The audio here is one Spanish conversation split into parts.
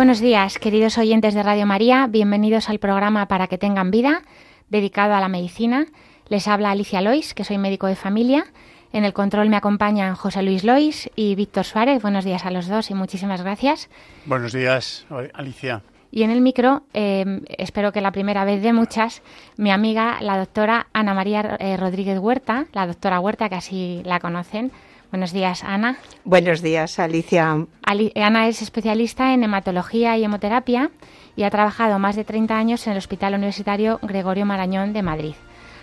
Buenos días, queridos oyentes de Radio María. Bienvenidos al programa Para que tengan vida, dedicado a la medicina. Les habla Alicia Lois, que soy médico de familia. En el control me acompañan José Luis Lois y Víctor Suárez. Buenos días a los dos y muchísimas gracias. Buenos días, Alicia. Y en el micro, eh, espero que la primera vez de muchas, mi amiga, la doctora Ana María eh, Rodríguez Huerta, la doctora Huerta, que así la conocen. Buenos días, Ana. Buenos días, Alicia. Ana es especialista en hematología y hemoterapia y ha trabajado más de 30 años en el Hospital Universitario Gregorio Marañón de Madrid.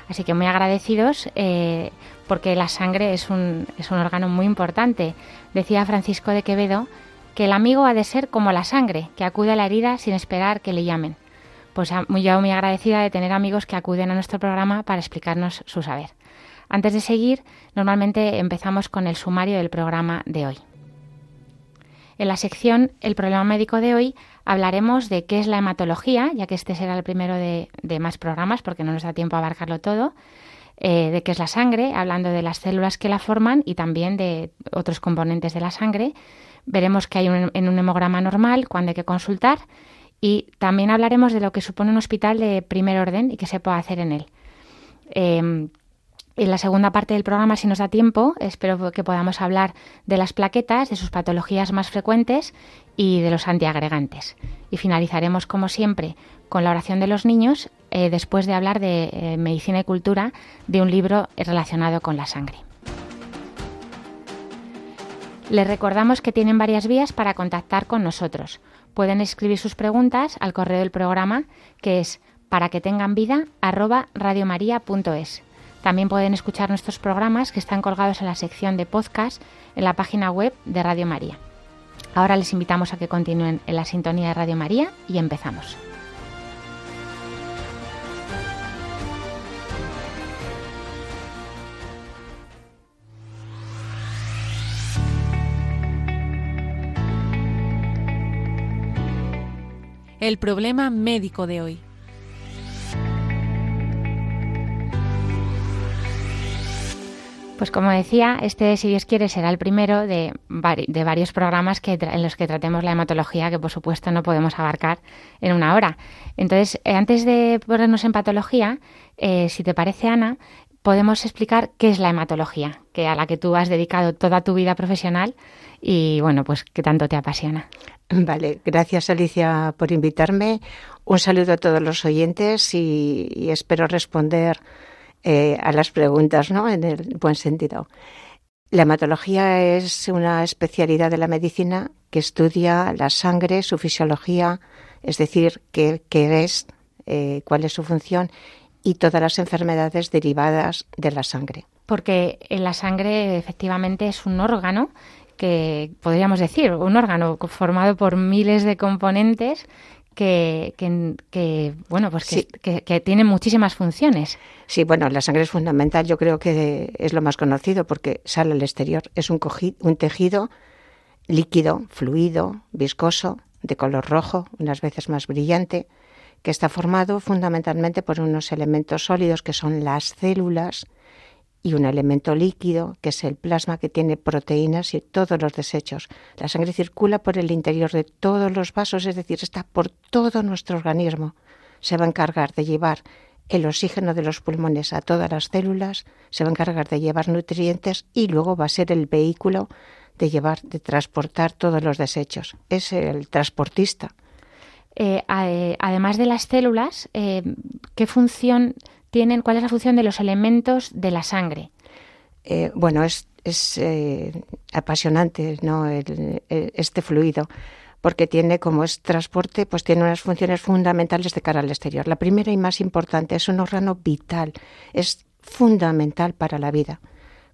Así que muy agradecidos eh, porque la sangre es un, es un órgano muy importante. Decía Francisco de Quevedo que el amigo ha de ser como la sangre, que acude a la herida sin esperar que le llamen. Pues muy, yo muy agradecida de tener amigos que acuden a nuestro programa para explicarnos su saber. Antes de seguir, normalmente empezamos con el sumario del programa de hoy. En la sección El problema médico de hoy hablaremos de qué es la hematología, ya que este será el primero de, más programas porque no nos da tiempo a abarcarlo todo, eh, de qué es la sangre, hablando de las células que la forman y también de otros componentes de la sangre. Veremos qué hay en un hemograma normal, cuándo hay que consultar y también hablaremos de lo que supone un hospital de primer orden y qué se puede hacer en él. Em, en la segunda parte del programa, si nos da tiempo, espero que podamos hablar de las plaquetas, de sus patologías más frecuentes y de los antiagregantes. Y finalizaremos, como siempre, con la oración de los niños, eh, después de hablar de eh, medicina y cultura de un libro relacionado con la sangre. Les recordamos que tienen varias vías para contactar con nosotros. Pueden escribir sus preguntas al correo del programa, que es para que tengan vida también pueden escuchar nuestros programas que están colgados en la sección de podcast en la página web de Radio María. Ahora les invitamos a que continúen en la sintonía de Radio María y empezamos. El problema médico de hoy. Pues como decía, este, si Dios quiere, será el primero de, de varios programas que en los que tratemos la hematología, que por supuesto no podemos abarcar en una hora. Entonces, eh, antes de ponernos en patología, eh, si te parece, Ana, podemos explicar qué es la hematología, que a la que tú has dedicado toda tu vida profesional y, bueno, pues que tanto te apasiona. Vale, gracias Alicia por invitarme. Un saludo a todos los oyentes y espero responder eh, a las preguntas, ¿no? En el buen sentido. La hematología es una especialidad de la medicina que estudia la sangre, su fisiología, es decir, qué, es, eh, cuál es su función y todas las enfermedades derivadas de la sangre. Porque la sangre efectivamente es un órgano que podríamos decir, un órgano formado por miles de componentes que, que, bueno, pues que, que, tiene muchísimas funciones. Sí, bueno, la sangre es fundamental, yo creo que es lo más conocido porque sale al exterior. Es un, un tejido líquido, fluido, viscoso, de color rojo, unas veces más brillante, que está formado fundamentalmente por unos elementos sólidos que son las células y un elemento líquido, que es el plasma, que tiene proteínas y todos los desechos. La sangre circula por el interior de todos los vasos, es decir, está por todo nuestro organismo. Se va a encargar de llevar el oxígeno de los pulmones a todas las células, se va a encargar de llevar nutrientes y luego va a ser el vehículo de llevar, de transportar todos los desechos. Es el transportista. Eh, además de las células, eh, ¿qué función tienen, cuál es la función de los elementos de la sangre. Eh, bueno, es, es eh, apasionante ¿no? este fluido porque tiene como es transporte, pues tiene unas funciones fundamentales de cara al exterior. La primera y más importante es un órgano vital, es fundamental para la vida.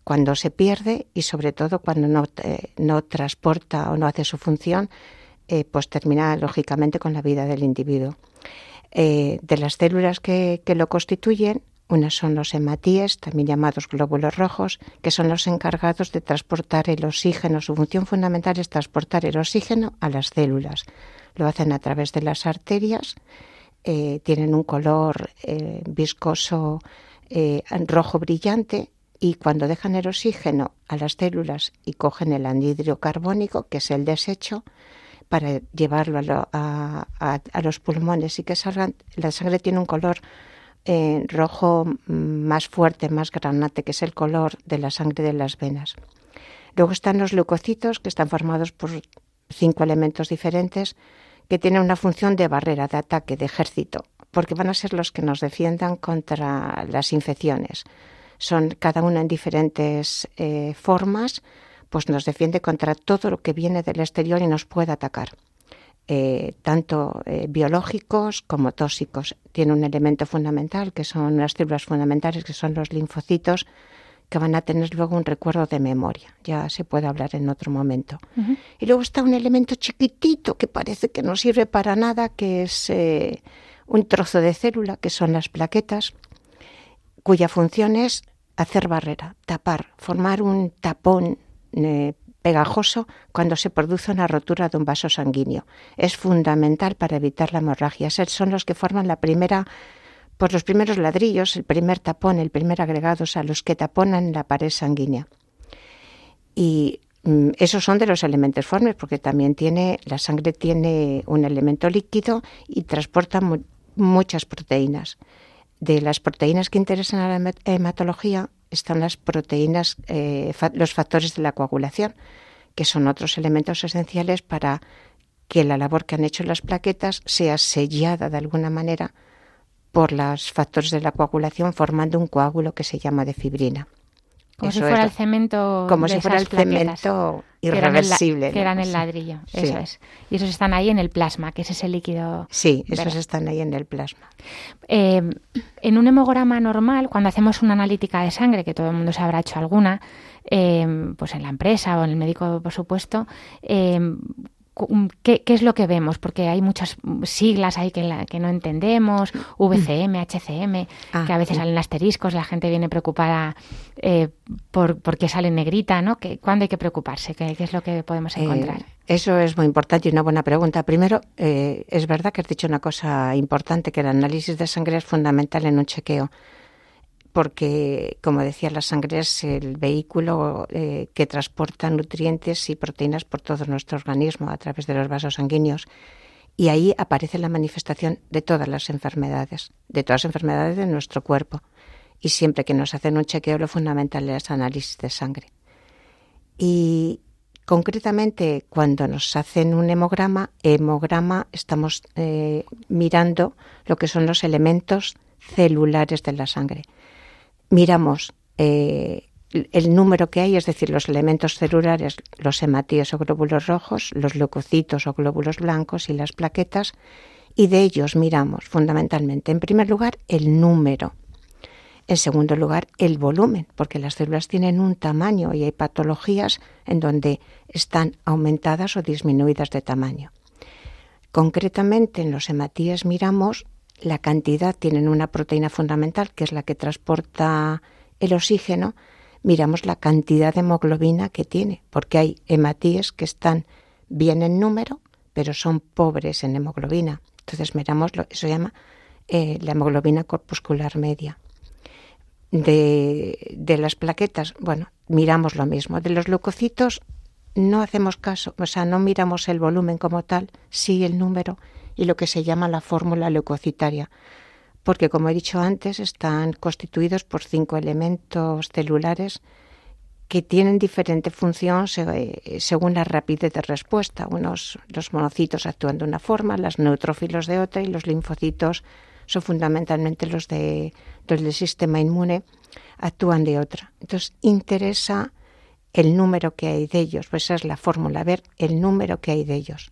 Cuando se pierde y sobre todo cuando no, eh, no transporta o no hace su función, pues termina lógicamente con la vida del individuo. Eh, de las células que, lo constituyen, unas son los hematíes, también llamados glóbulos rojos, que son los encargados de transportar el oxígeno. Su función fundamental es transportar el oxígeno a las células. Lo hacen a través de las arterias, eh, tienen un color eh, viscoso rojo brillante y cuando dejan el oxígeno a las células y cogen el anhídrido carbónico, que es el desecho, para llevarlo a, los pulmones y que salgan, la sangre tiene un color eh, rojo más fuerte, más granate, que es el color de la sangre de las venas. Luego están los leucocitos, que están formados por cinco elementos diferentes, que tienen una función de barrera, de ataque, de ejército, porque van a ser los que nos defiendan contra las infecciones. Son cada uno en diferentes eh, formas, pues nos defiende contra todo lo que viene del exterior y nos puede atacar. Eh, tanto eh, biológicos como tóxicos. Tiene un elemento fundamental, que son las células fundamentales, que son los linfocitos, que van a tener luego un recuerdo de memoria. Ya se puede hablar en otro momento. Y luego está un elemento chiquitito que parece que no sirve para nada, que es eh, un trozo de célula, que son las plaquetas, cuya función es hacer barrera, tapar, formar un tapón pegajoso cuando se produce una rotura de un vaso sanguíneo. Es fundamental para evitar la hemorragia. Son los que forman la primera, pues los primeros ladrillos, el primer tapón, el primer agregado, o sea, los que taponan la pared sanguínea. Y mm, esos son de los elementos formes, porque también tiene, la sangre tiene un elemento líquido y transporta muchas proteínas. De las proteínas que interesan a la hematología, están las proteínas, eh, los factores de la coagulación, que son otros elementos esenciales para que la labor que han hecho las plaquetas sea sellada de alguna manera por los factores de la coagulación formando un coágulo que se llama de fibrina. Como si fuera el cemento. Como si fuera el cemento irreversible. Que eran el, ladrillo, eso es. Y esos están ahí en el plasma, que es ese líquido. Sí, esos están ahí en el plasma. Eh, en un hemograma normal, cuando hacemos una analítica de sangre, que todo el mundo se habrá hecho alguna, eh, pues en la empresa o en el médico, por supuesto, eh, ¿Qué, es lo que vemos? Porque hay muchas siglas ahí que, que no entendemos, VCM, HCM, ah, que a veces salen asteriscos, la gente viene preocupada eh, por, qué sale negrita, ¿no? ¿Cuándo hay que preocuparse? ¿Qué, es lo que podemos eh, encontrar? eso es muy importante y una buena pregunta. Primero, eh, es verdad que has dicho una cosa importante, que el análisis de sangre es fundamental en un chequeo porque, como decía, la sangre es el vehículo eh, que transporta nutrientes y proteínas por todo nuestro organismo a través de los vasos sanguíneos. Y ahí aparece la manifestación de todas las enfermedades, de todas las enfermedades de nuestro cuerpo. Y siempre que nos hacen un chequeo, lo fundamental es análisis de sangre. Y concretamente, cuando nos hacen un hemograma, hemograma estamos eh, mirando lo que son los elementos celulares de la sangre miramos eh, el número que hay, es decir, los elementos celulares, los hematíes o glóbulos rojos, los leucocitos o glóbulos blancos y las plaquetas, y de ellos miramos fundamentalmente, en primer lugar, el número. En segundo lugar, el volumen, porque las células tienen un tamaño y hay patologías en donde están aumentadas o disminuidas de tamaño. Concretamente, en los hematíes miramos la cantidad, tienen una proteína fundamental que es la que transporta el oxígeno, miramos la cantidad de hemoglobina que tiene, porque hay hematíes que están bien en número, pero son pobres en hemoglobina. Entonces miramos, lo, eso se llama eh, la hemoglobina corpuscular media. De, de las plaquetas, bueno, miramos lo mismo. De los leucocitos no hacemos caso, o sea, no miramos el volumen como tal, sí el número y lo que se llama la fórmula leucocitaria, porque como he dicho antes, están constituidos por cinco elementos celulares que tienen diferente función según la rapidez de respuesta. Unos, los monocitos actúan de una forma, los neutrófilos de otra y los linfocitos son fundamentalmente los, de, los del sistema inmune, actúan de otra. Entonces, interesa el número que hay de ellos, pues esa es la fórmula, ver el número que hay de ellos.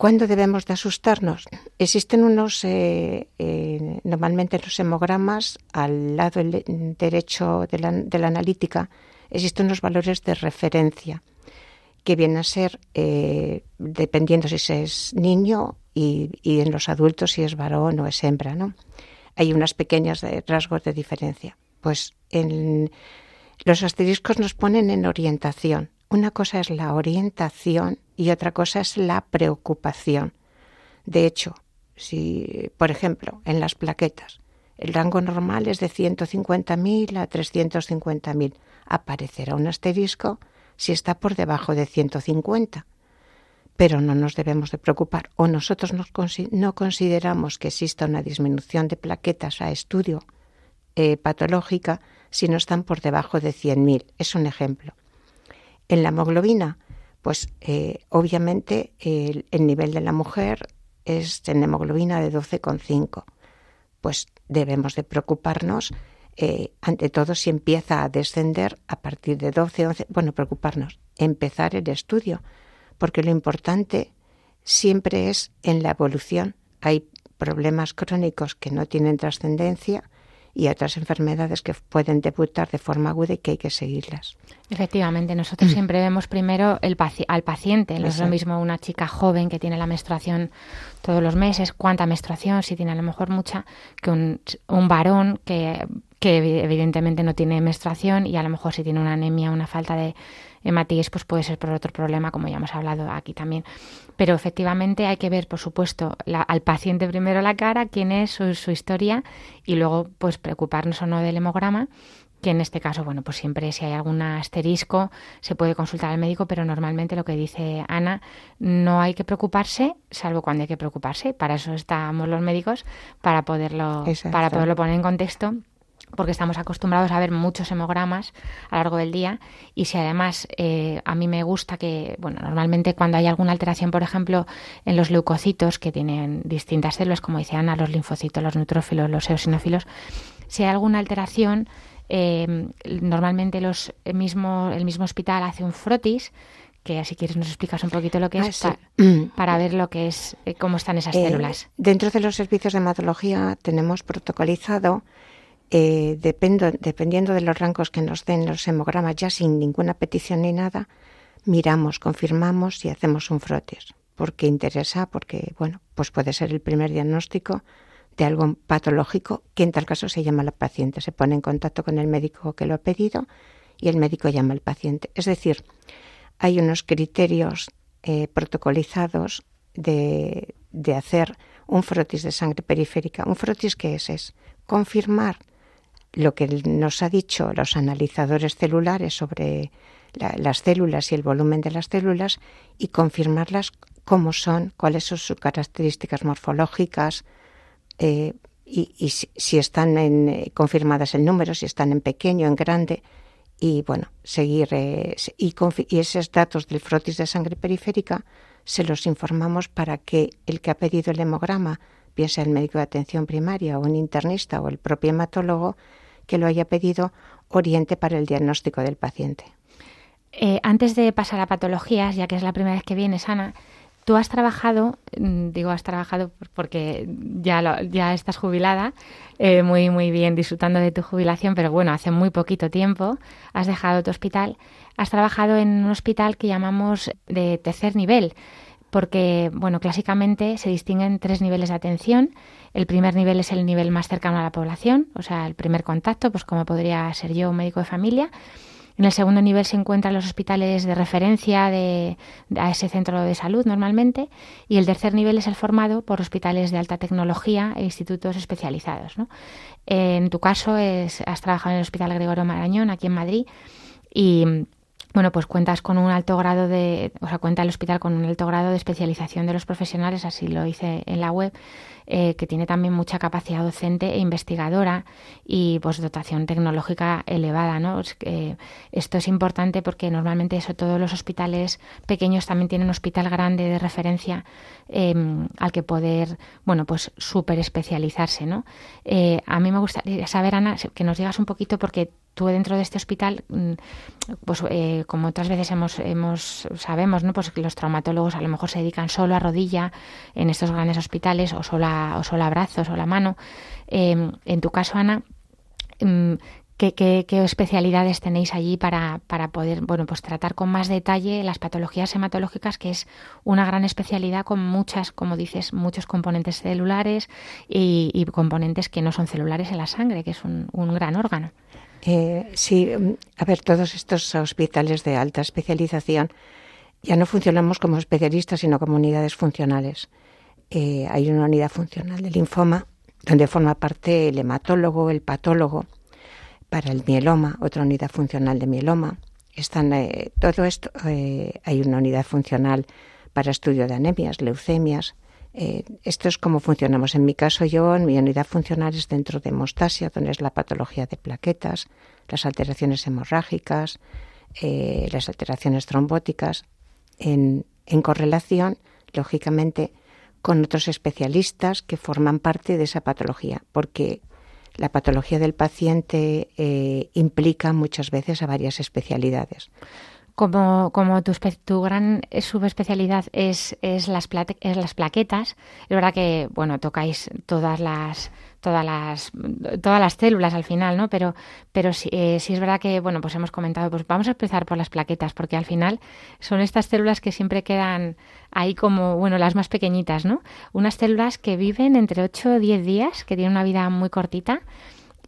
¿Cuándo debemos de asustarnos? Existen unos, eh, eh, normalmente en los hemogramas, al lado derecho de la, analítica, existen unos valores de referencia que vienen a ser, eh, dependiendo si es niño y, y, en los adultos si es varón o es hembra, ¿no? Hay unas pequeñas rasgos de diferencia. Pues en, los asteriscos nos ponen en orientación. Una cosa es la orientación y otra cosa es la preocupación. De hecho, si, por ejemplo, en las plaquetas, el rango normal es de 150.000 a 350.000, aparecerá un asterisco si está por debajo de 150. Pero no nos debemos de preocupar o nosotros no consideramos que exista una disminución de plaquetas a estudio eh, patológica si no están por debajo de 100.000. Es un ejemplo. En la hemoglobina, pues eh, obviamente el, nivel de la mujer es en hemoglobina de 12,5. Pues debemos de preocuparnos, eh, ante todo, si empieza a descender a partir de 12, 11, bueno, preocuparnos, empezar el estudio, porque lo importante siempre es en la evolución. Hay problemas crónicos que no tienen trascendencia y otras enfermedades que pueden debutar de forma aguda y que hay que seguirlas. Efectivamente, nosotros siempre vemos primero el al paciente. No es lo mismo una chica joven que tiene la menstruación todos los meses, cuánta menstruación, si tiene a lo mejor mucha, que un, un varón que, que evidentemente no tiene menstruación y a lo mejor si tiene una anemia, una falta de hematíes, pues puede ser por otro problema, como ya hemos hablado aquí también. Pero efectivamente hay que ver, por supuesto, al paciente primero la cara, quién es, su, su historia, y luego pues preocuparnos o no del hemograma que en este caso, bueno, pues siempre si hay algún asterisco se puede consultar al médico, pero normalmente lo que dice Ana, no hay que preocuparse, salvo cuando hay que preocuparse. Para eso estamos los médicos, para poderlo, para poderlo poner en contexto porque estamos acostumbrados a ver muchos hemogramas a lo largo del día y si además eh, a mí me gusta que, bueno, normalmente cuando hay alguna alteración, por ejemplo, en los leucocitos que tienen distintas células, como dice Ana, los linfocitos, los neutrófilos, los eosinófilos, si hay alguna alteración, eh, normalmente los el mismo, el mismo hospital hace un frotis que así quieres nos explicas un poquito lo que es ah, para, ver lo que es eh, cómo están esas células. Dentro de los servicios de hematología tenemos protocolizado eh, dependiendo de los rangos que nos den los hemogramas, ya sin ninguna petición ni nada, miramos, confirmamos y hacemos un frotis. Porque interesa, porque, bueno, pues puede ser el primer diagnóstico de algo patológico, que en tal caso se llama la paciente. Se pone en contacto con el médico que lo ha pedido y el médico llama al paciente. Es decir, hay unos criterios eh, protocolizados de, de, hacer un frotis de sangre periférica. ¿Un frotis qué es? Es confirmar lo que nos ha dicho los analizadores celulares sobre las células y el volumen de las células y confirmarlas cómo son, cuáles son sus características morfológicas eh, y, si, están en, eh, confirmadas el número, si están en pequeño, en grande y bueno, seguir eh, y, y esos datos del frotis de sangre periférica se los informamos para que el que ha pedido el hemograma, el médico de atención primaria o un internista o el propio hematólogo, que lo haya pedido oriente para el diagnóstico del paciente. Eh, antes de pasar a patologías, ya que es la primera vez que vienes, Ana, tú has trabajado, mm, digo has trabajado porque ya, ya estás jubilada, eh, muy, muy bien disfrutando de tu jubilación, pero bueno, hace muy poquito tiempo has dejado tu hospital, has trabajado en un hospital que llamamos de tercer nivel, porque, bueno, clásicamente se distinguen tres niveles de atención. El primer nivel es el nivel más cercano a la población, o sea, el primer contacto, pues como podría ser yo, un médico de familia. En el segundo nivel se encuentran los hospitales de referencia de, a ese centro de salud normalmente. Y el tercer nivel es el formado por hospitales de alta tecnología e institutos especializados. En tu caso es, has trabajado en el Hospital Gregorio Marañón, aquí en Madrid, y bueno, pues cuentas con un alto grado de, o sea, cuenta el hospital con un alto grado de especialización de los profesionales, así lo hice en la web, eh, que tiene también mucha capacidad docente e investigadora y pues dotación tecnológica elevada, ¿no? esto es importante porque normalmente eso todos los hospitales pequeños también tienen un hospital grande de referencia em, al que poder, bueno, pues súper especializarse, ¿no? Eh, a mí me gustaría saber, Ana, que nos digas un poquito porque tú dentro de este hospital, mm, pues eh, como otras veces hemos, hemos sabemos, ¿no? Pues que los traumatólogos a lo mejor se dedican solo a rodilla en estos grandes hospitales o solo a, o solo a brazos o la mano. Em, en tu caso, Ana, em, ¿Qué, especialidades tenéis allí para, para, poder bueno, pues tratar con más detalle las patologías hematológicas, que es una gran especialidad con muchas, como dices, muchos componentes celulares y, componentes que no son celulares en la sangre, que es un, gran órgano? Eh, sí, a ver, todos estos hospitales de alta especialización ya no funcionamos como especialistas, sino como unidades funcionales. Eh, hay una unidad funcional de linfoma donde forma parte el hematólogo, el patólogo, para el mieloma, otra unidad funcional de mieloma. Están, eh, todo esto, eh, hay una unidad funcional para estudio de anemias, leucemias. Eh, esto es cómo funcionamos. En mi caso, yo, en mi unidad funcional es dentro de hemostasia, donde es la patología de plaquetas, las alteraciones hemorrágicas, las alteraciones trombóticas, en, en correlación, lógicamente, con otros especialistas que forman parte de esa patología, porque la patología del paciente eh, implica muchas veces a varias especialidades. Como, como tu, tu, gran subespecialidad es, es, las es las plaquetas, es verdad que bueno tocáis todas las todas las todas las células al final, ¿no? Pero pero sí, eh, sí, es verdad que bueno pues hemos comentado pues vamos a empezar por las plaquetas porque al final son estas células que siempre quedan ahí como bueno las más pequeñitas, ¿no? Unas células que viven entre 8 o 10 días, que tienen una vida muy cortita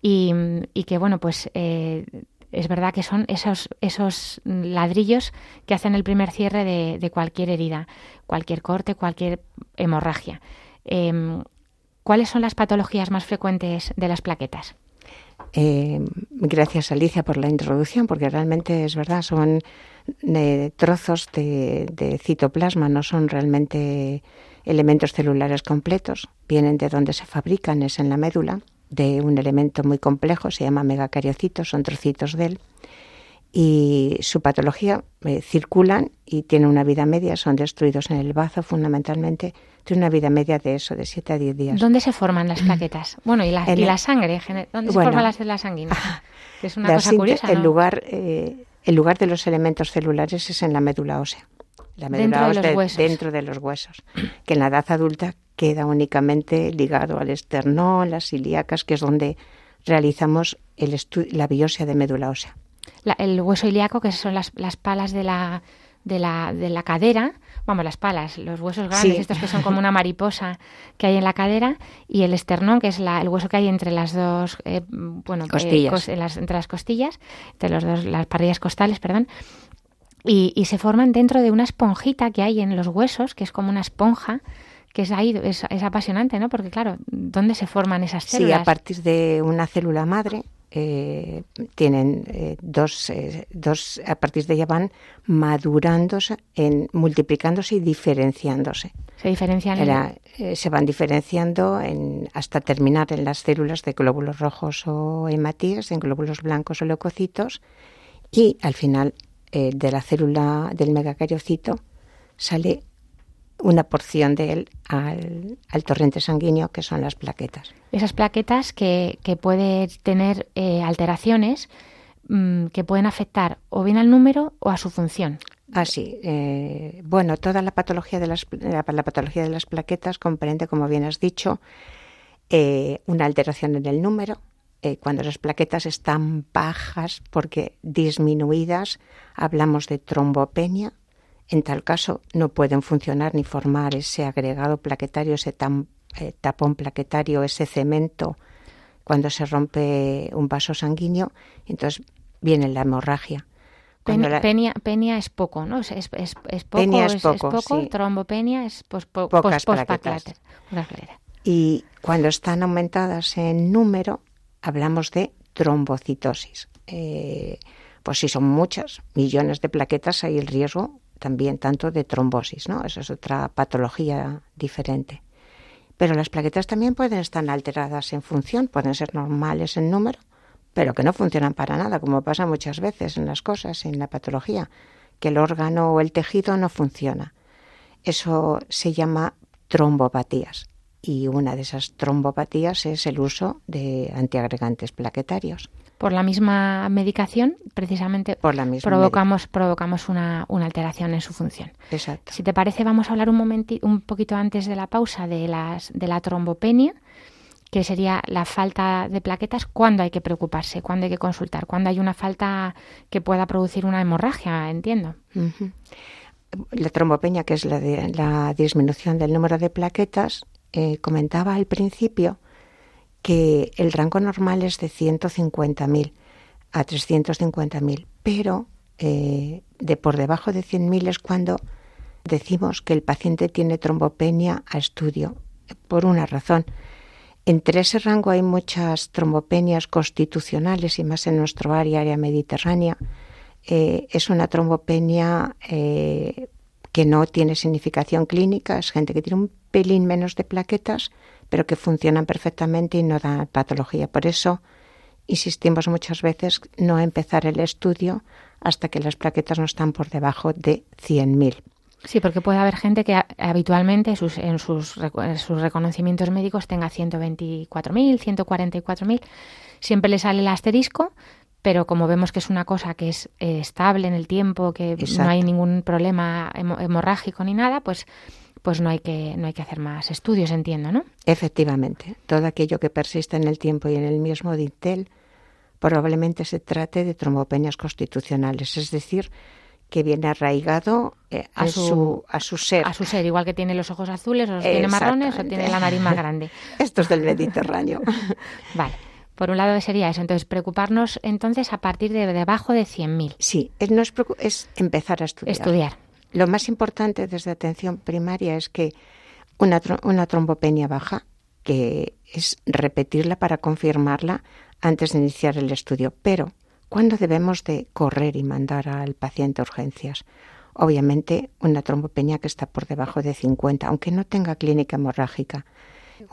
y, y que bueno pues eh, es verdad que son esos, esos ladrillos que hacen el primer cierre de, de cualquier herida, cualquier corte, cualquier hemorragia. Eh, ¿Cuáles son las patologías más frecuentes de las plaquetas? Eh, gracias Alicia por la introducción, porque realmente es verdad, son eh, trozos de, citoplasma, no son realmente elementos celulares completos, vienen de donde se fabrican, es en la médula, de un elemento muy complejo, se llama megacariocitos, son trocitos de él, y su patología eh, circulan y tienen una vida media, son destruidos en el bazo fundamentalmente, tiene una vida media de eso, de 7 a 10 días. ¿Dónde se forman las plaquetas? Bueno, y la, y la sangre, ¿dónde se forman las células sanguíneas? es una cosa curiosa. El, lugar, eh, el lugar de los elementos celulares es en la médula ósea. La médula dentro de los huesos. Dentro de los huesos. Que en la edad adulta queda únicamente ligado al esternón, las ilíacas, que es donde realizamos el la biopsia de médula ósea. el hueso ilíaco, que son las, las palas de la, de la, de la cadera, vamos, las palas, los huesos grandes, estos que son como una mariposa que hay en la cadera, y el esternón, que es la, el hueso que hay entre las dos, eh, bueno, eh, costillas. las, entre las costillas, entre los dos, las parrillas costales, perdón, y, y, se forman dentro de una esponjita que hay en los huesos, que es como una esponja, que es ahí, es, es apasionante, ¿no? Porque claro, ¿dónde se forman esas células? Sí, a partir de una célula madre, eh, tienen eh, dos, eh, dos, a partir de ella van madurándose, en, multiplicándose y diferenciándose. Se diferencian. se van diferenciando en, hasta terminar en las células de glóbulos rojos o hematías, en glóbulos blancos o leucocitos, y al final de la célula del megacariocito sale una porción de él al, torrente sanguíneo, que son las plaquetas. Esas plaquetas que, que pueden tener eh, alteraciones mm, que pueden afectar o bien al número o a su función. Ah, sí. Eh, bueno, toda la patología de las, la, patología de las plaquetas comprende, como bien has dicho, eh, una alteración en el número, cuando las plaquetas están bajas porque disminuidas, hablamos de trombopenia, en tal caso, no pueden funcionar ni formar ese agregado plaquetario, ese eh, tapón plaquetario, ese cemento cuando se rompe un vaso sanguíneo. Entonces viene la hemorragia. penia, es poco, ¿no? Es, es, es, poco, penia es, poco, trombopenia es pos, pocas plaquetas. Y cuando están aumentadas en número, hablamos de trombocitosis. Eh, pues si son muchas, millones de plaquetas, hay el riesgo también tanto de trombosis, ¿no? Esa es otra patología diferente. Pero las plaquetas también pueden estar alteradas en función, pueden ser normales en número, pero que no funcionan para nada, como pasa muchas veces en las cosas, en la patología, que el órgano o el tejido no funciona. Eso se llama trombopatías y una de esas trombopatías es el uso de antiagregantes plaquetarios por la misma medicación, precisamente provocamos, provocamos una, alteración en su función. Exacto. Si te parece, vamos a hablar un, momento, un poquito antes de la pausa de, las, de la trombopenia, que sería la falta de plaquetas, ¿cuándo hay que preocuparse? ¿Cuándo hay que consultar? ¿Cuándo hay una falta que pueda producir una hemorragia? Entiendo. La trombopenia, que es la, de, la disminución del número de plaquetas, eh, comentaba al principio que el rango normal es de 150.000 a 350.000, pero eh, de por debajo de 100.000 es cuando decimos que el paciente tiene trombopenia a estudio, por una razón. Entre ese rango hay muchas trombopenias constitucionales y más en nuestro área, área mediterránea. Eh, es una trombopenia eh, que no tiene significación clínica, es gente que tiene un pelín menos de plaquetas, pero que funcionan perfectamente y no dan patología. Por eso insistimos muchas veces no empezar el estudio hasta que las plaquetas no están por debajo de 100.000. Sí, porque puede haber gente que habitualmente en sus, en sus, reconocimientos médicos tenga 124.000, 144.000. Siempre le sale el asterisco, pero como vemos que es una cosa que es eh, estable en el tiempo, que no hay ningún problema hemorrágico ni nada, pues pues no hay que no hay que hacer más estudios, entiendo, ¿no? Efectivamente, todo aquello que persiste en el tiempo y en el mismo dintel probablemente se trate de trombopenias constitucionales, es decir, que viene arraigado eh, a, su, a su ser. A su ser, igual que tiene los ojos azules, o los tiene marrones, o tiene la nariz más grande. Esto es del Mediterráneo. vale. Por un lado sería eso, entonces preocuparnos entonces a partir de debajo de 100.000. Sí, es, no es, es empezar a estudiar. Estudiar. Lo más importante desde atención primaria es que una, trombopenia baja, que es repetirla para confirmarla antes de iniciar el estudio, pero ¿Cuándo debemos de correr y mandar al paciente a urgencias? Obviamente una trombopenia que está por debajo de 50, aunque no tenga clínica hemorrágica.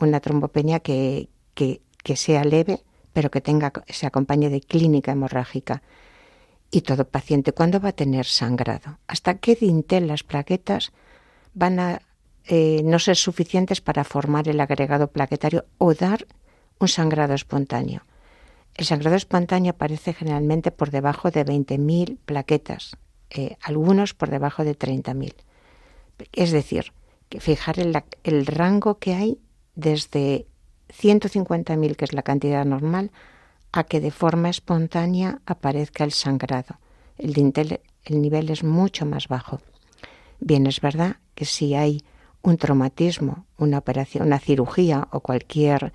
Una trombopenia que, que, que sea leve, pero que tenga, se acompañe de clínica hemorrágica. Y todo paciente, ¿cuándo va a tener sangrado? ¿Hasta qué dintel las plaquetas van a eh, no ser suficientes para formar el agregado plaquetario o dar un sangrado espontáneo? El sangrado espontáneo aparece generalmente por debajo de 20.000 plaquetas, eh, algunos por debajo de 30.000. Es decir, que fijar el, el rango que hay desde 150.000, que es la cantidad normal, a que de forma espontánea aparezca el sangrado. El, nivel es mucho más bajo. Bien, es verdad que si hay un traumatismo, una operación, una cirugía o cualquier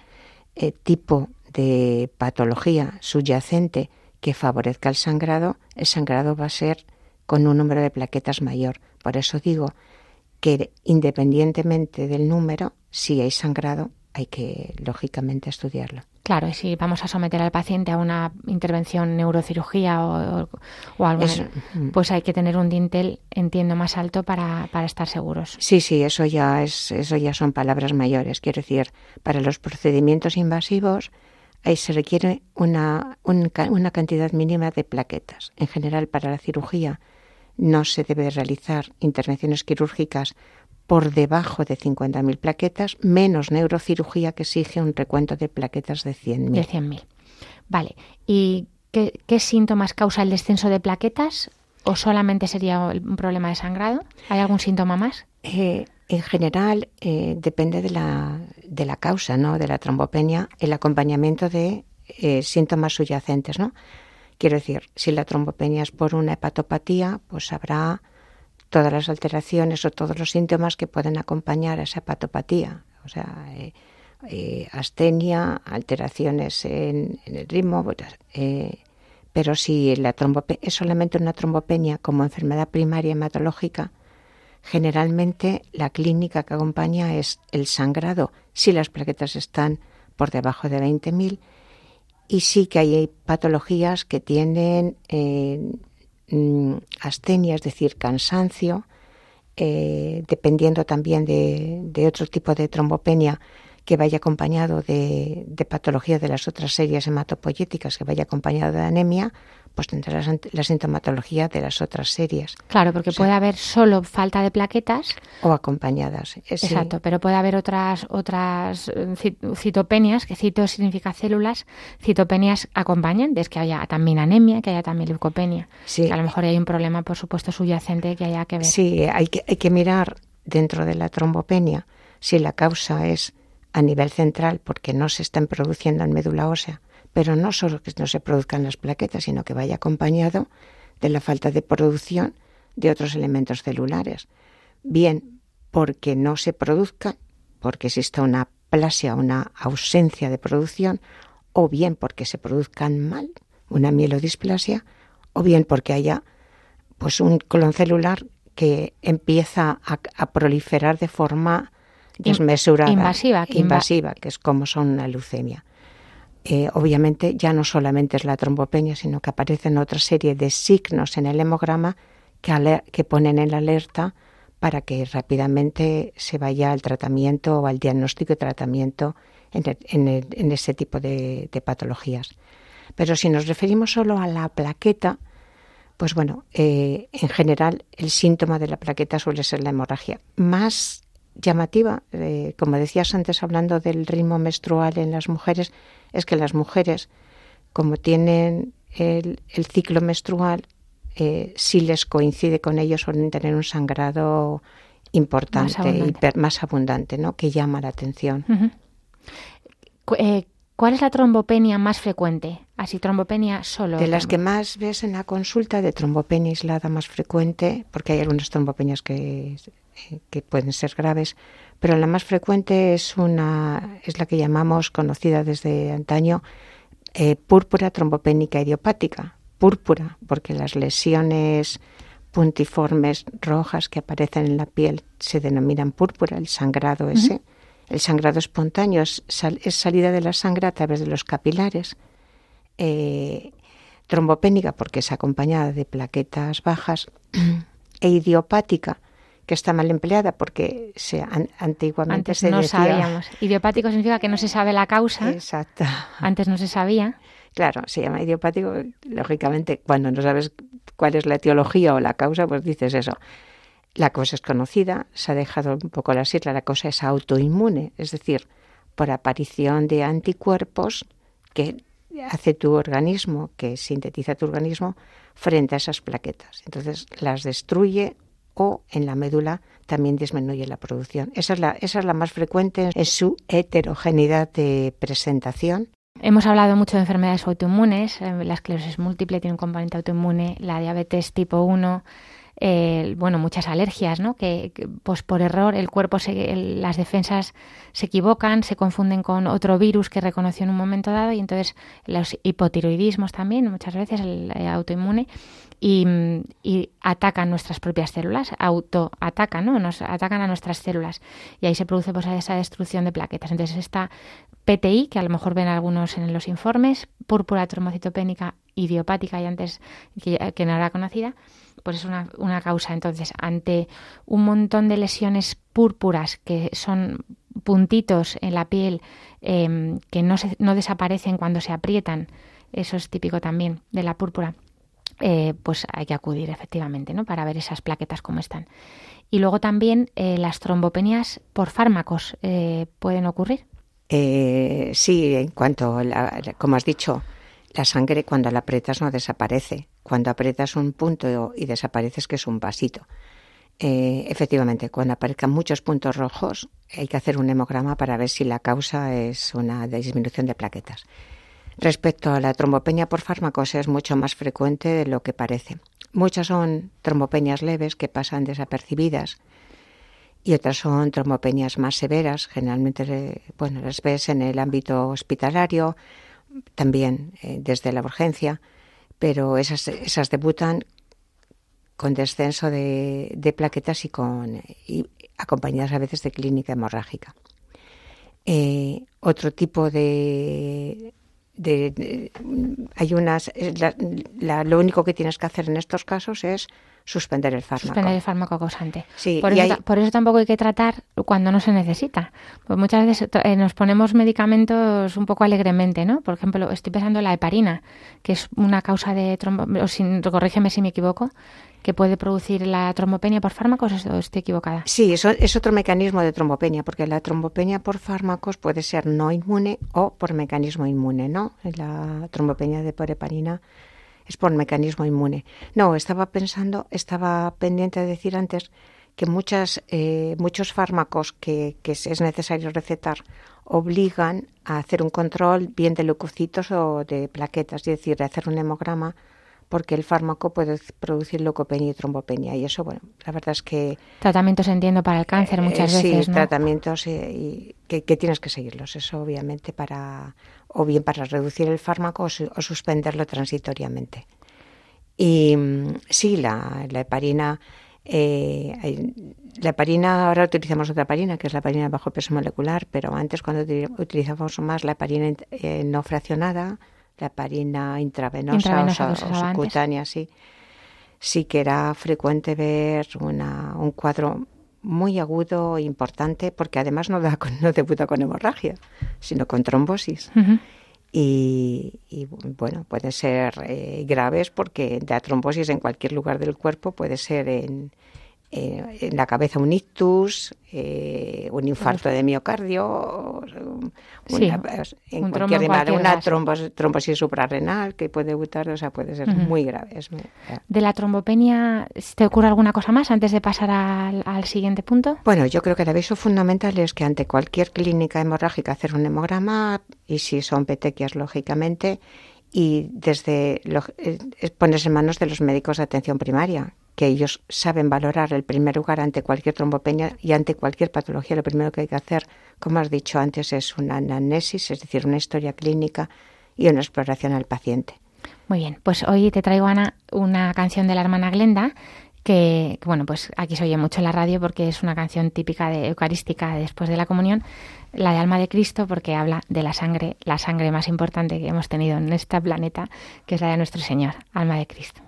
eh, tipo de patología subyacente que favorezca el sangrado, el sangrado va a ser con un número de plaquetas mayor. Por eso digo que independientemente del número, si hay sangrado, hay que lógicamente estudiarlo. Claro, y si vamos a someter al paciente a una intervención neurocirugía o, algo, mm. pues hay que tener un dintel, entiendo, más alto para, para, estar seguros. Sí, sí, eso ya es, eso ya son palabras mayores. Quiero decir, para los procedimientos invasivos ahí se requiere una, una cantidad mínima de plaquetas. En general, para la cirugía no se debe realizar intervenciones quirúrgicas por debajo de 50.000 plaquetas, menos neurocirugía que exige un recuento de plaquetas de 100.000. De 100.000. Vale. ¿Y qué, qué, síntomas causa el descenso de plaquetas? ¿O solamente sería un problema de sangrado? ¿Hay algún síntoma más? Eh, en general, eh, depende de la, de la causa, ¿no? De la trombopenia, el acompañamiento de eh, síntomas subyacentes, ¿no? Quiero decir, si la trombopenia es por una hepatopatía, pues habrá todas las alteraciones o todos los síntomas que pueden acompañar a esa hepatopatía. O sea, eh, astenia, alteraciones en, el ritmo. pero si la es solamente una trombopenia como enfermedad primaria hematológica, Generalmente la clínica que acompaña es el sangrado si las plaquetas están por debajo de 20.000 y sí que hay patologías que tienen mm, astenia, es decir, cansancio, eh, dependiendo también de, de, otro tipo de trombopenia que vaya acompañado de, de patología de las otras series hematopoyéticas, que vaya acompañado de anemia, pues tendrá la, sintomatología de las otras series. Claro, porque puede haber solo falta de plaquetas o acompañadas. Exacto, pero puede haber otras otras eh, citopenias, que cito significa células, citopenias acompañan, es que haya también anemia, que haya también leucopenia. Sí. Que a lo mejor hay un problema, por supuesto, subyacente que haya que ver. Sí, hay que, hay que mirar dentro de la trombopenia si la causa es a nivel central porque no se están produciendo en médula ósea, pero no solo que no se produzcan las plaquetas, sino que vaya acompañado de la falta de producción de otros elementos celulares. Bien porque no se produzca, porque exista una plasia, una ausencia de producción, o bien porque se produzcan mal, una mielodisplasia, o bien porque haya pues un colon celular que empieza a, proliferar de forma desmesurada, invasiva, que, invasiva, que es como son la leucemia. Eh, obviamente ya no solamente es la trombopenia, sino que aparecen otra serie de signos en el hemograma que, que ponen en alerta para que rápidamente se vaya al tratamiento o al diagnóstico y tratamiento en, ese tipo de patologías. Pero si nos referimos solo a la plaqueta, pues bueno, eh, en general el síntoma de la plaqueta suele ser la hemorragia. Más llamativa, eh, como decías antes hablando del ritmo menstrual en las mujeres, es que las mujeres, como tienen el, ciclo menstrual, eh, si les coincide con ellos, suelen tener un sangrado importante, más más abundante ¿no? que llama la atención. ¿Cuál es la trombopenia más frecuente? Así, trombopenia solo. De las que más ves en la consulta de trombopenia aislada más frecuente, porque hay algunas trombopenias que, que pueden ser graves, pero la más frecuente es una es la que llamamos conocida desde antaño eh, púrpura trombopénica idiopática. Púrpura, porque las lesiones puntiformes rojas que aparecen en la piel se denominan púrpura, el sangrado ese. El sangrado espontáneo es, salida de la sangre a través de los capilares. Eh, trombopénica porque es acompañada de plaquetas bajas e idiopática que está mal empleada porque se, antiguamente Antes se no sabíamos. Idiopático significa que no se sabe la causa. Exacto. Antes no se sabía. Claro, se llama idiopático. Lógicamente, cuando no sabes cuál es la etiología o la causa, pues dices eso. La cosa es conocida, se ha dejado un poco la sigla, la cosa es autoinmune, es decir, por aparición de anticuerpos que hace tu organismo, que sintetiza tu organismo frente a esas plaquetas. Entonces las destruye o en la médula también disminuye la producción. Esa es la, esa es la más frecuente en su heterogeneidad de presentación. Hemos hablado mucho de enfermedades autoinmunes, eh, la esclerosis múltiple tiene un componente autoinmune, la diabetes tipo 1 eh, bueno, muchas alergias, ¿no? Que, pues por error el cuerpo, se, las defensas se equivocan, se confunden con otro virus que reconoció en un momento dado y entonces los hipotiroidismos también, muchas veces el, autoinmune, y, atacan nuestras propias células, autoatacan, ¿no? Nos atacan a nuestras células y ahí se produce pues esa destrucción de plaquetas. Entonces esta PTI, que a lo mejor ven algunos en los informes, púrpura trombocitopénica idiopática y antes que, que no era conocida, pues es una, una causa. Entonces, ante un montón de lesiones púrpuras que son puntitos en la piel em, que no, se, no desaparecen cuando se aprietan, eso es típico también de la púrpura, eh, pues hay que acudir efectivamente ¿no? para ver esas plaquetas cómo están. Y luego también eh, las trombopenias por fármacos eh, pueden ocurrir. sí, en cuanto, como has dicho, la sangre cuando la aprietas no desaparece. Cuando aprietas un punto y desapareces, que es un vasito. Eh, efectivamente, cuando aparezcan muchos puntos rojos, hay que hacer un hemograma para ver si la causa es una disminución de plaquetas. Respecto a la trombopenia por fármacos, es mucho más frecuente de lo que parece. Muchas son trombopenias leves que pasan desapercibidas y otras son trombopenias más severas. Generalmente, bueno, las ves en el ámbito hospitalario, también eh, desde la urgencia, pero esas, esas debutan con descenso de, plaquetas y, con, acompañadas a veces de clínica hemorrágica. Eh, otro tipo de, de, hay unas lo único que tienes que hacer en estos casos es suspender el fármaco. Suspender el fármaco causante. Sí, por, eso, por eso tampoco hay que tratar cuando no se necesita. Pues muchas veces eh, nos ponemos medicamentos un poco alegremente, ¿no? Por ejemplo, estoy pensando en la heparina, que es una causa de trombo... corrígeme si me equivoco, que puede producir la trombopenia por fármacos o estoy equivocada? Sí, eso es otro mecanismo de trombopenia, porque la trombopenia por fármacos puede ser no inmune o por mecanismo inmune, ¿no? La trombopenia de por heparina es por mecanismo inmune. No, estaba pensando, estaba pendiente de decir antes que muchas, eh, muchos fármacos que, que es necesario recetar obligan a hacer un control bien de leucocitos o de plaquetas, es decir, de hacer un hemograma porque el fármaco puede producir leucopenia y trombopenia. Y eso, bueno, la verdad es que... Tratamientos, entiendo, para el cáncer muchas eh, veces, Sí, tratamientos y que, tienes que seguirlos, eso obviamente para... o bien para reducir el fármaco o, suspenderlo transitoriamente. Y mm, sí, la, la heparina... Eh, la heparina, ahora utilizamos otra heparina, que es la heparina bajo peso molecular, pero antes cuando utilizábamos más la heparina eh, no fraccionada, la heparina intravenosa, o, subcutánea, sí. Sí que era frecuente ver una, un cuadro muy agudo e importante, porque además no, da, no debuta con hemorragia, sino con trombosis. y, bueno, pueden ser eh, graves porque da trombosis en cualquier lugar del cuerpo, puede ser en, eh, en la cabeza un ictus, eh, un infarto de miocardio, una, en un cualquier una trombosis, suprarrenal que puede debutar, o sea, puede ser muy grave. ¿De la trombopenia te ocurre alguna cosa más antes de pasar al, siguiente punto? Bueno, yo creo que el aviso fundamental es que ante cualquier clínica hemorrágica hacer un hemograma y si son petequias, lógicamente, y desde lo, eh, ponerse en manos de los médicos de atención primaria, que ellos saben valorar el primer lugar ante cualquier trombopenia y ante cualquier patología. Lo primero que hay que hacer, como has dicho antes, es una anamnesis, es decir, una historia clínica y una exploración al paciente. Muy bien, pues hoy te traigo, Ana, una canción de la hermana Glenda que, bueno, pues aquí se oye mucho en la radio porque es una canción típica de eucarística después de la comunión, la de Alma de Cristo, porque habla de la sangre, la sangre más importante que hemos tenido en este planeta, que es la de nuestro Señor, Alma de Cristo.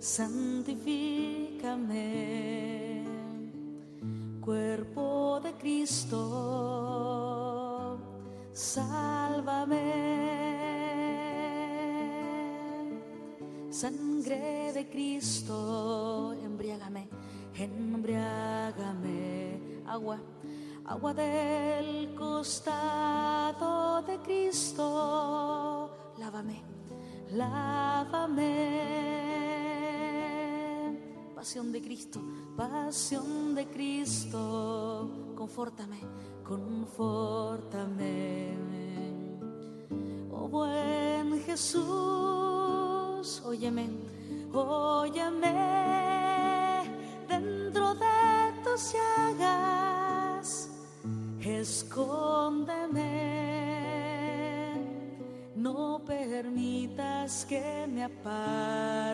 Santifícame, cuerpo de Cristo, sálvame Sangre de Cristo, embriágame, embriágame. Agua, agua del costado de Cristo. Lávame, lávame. Pasión de Cristo, pasión de Cristo. Confórtame, confórtame. Oh buen Jesús óyeme, óyeme, dentro de tus llagas, escóndeme, no permitas que me aparte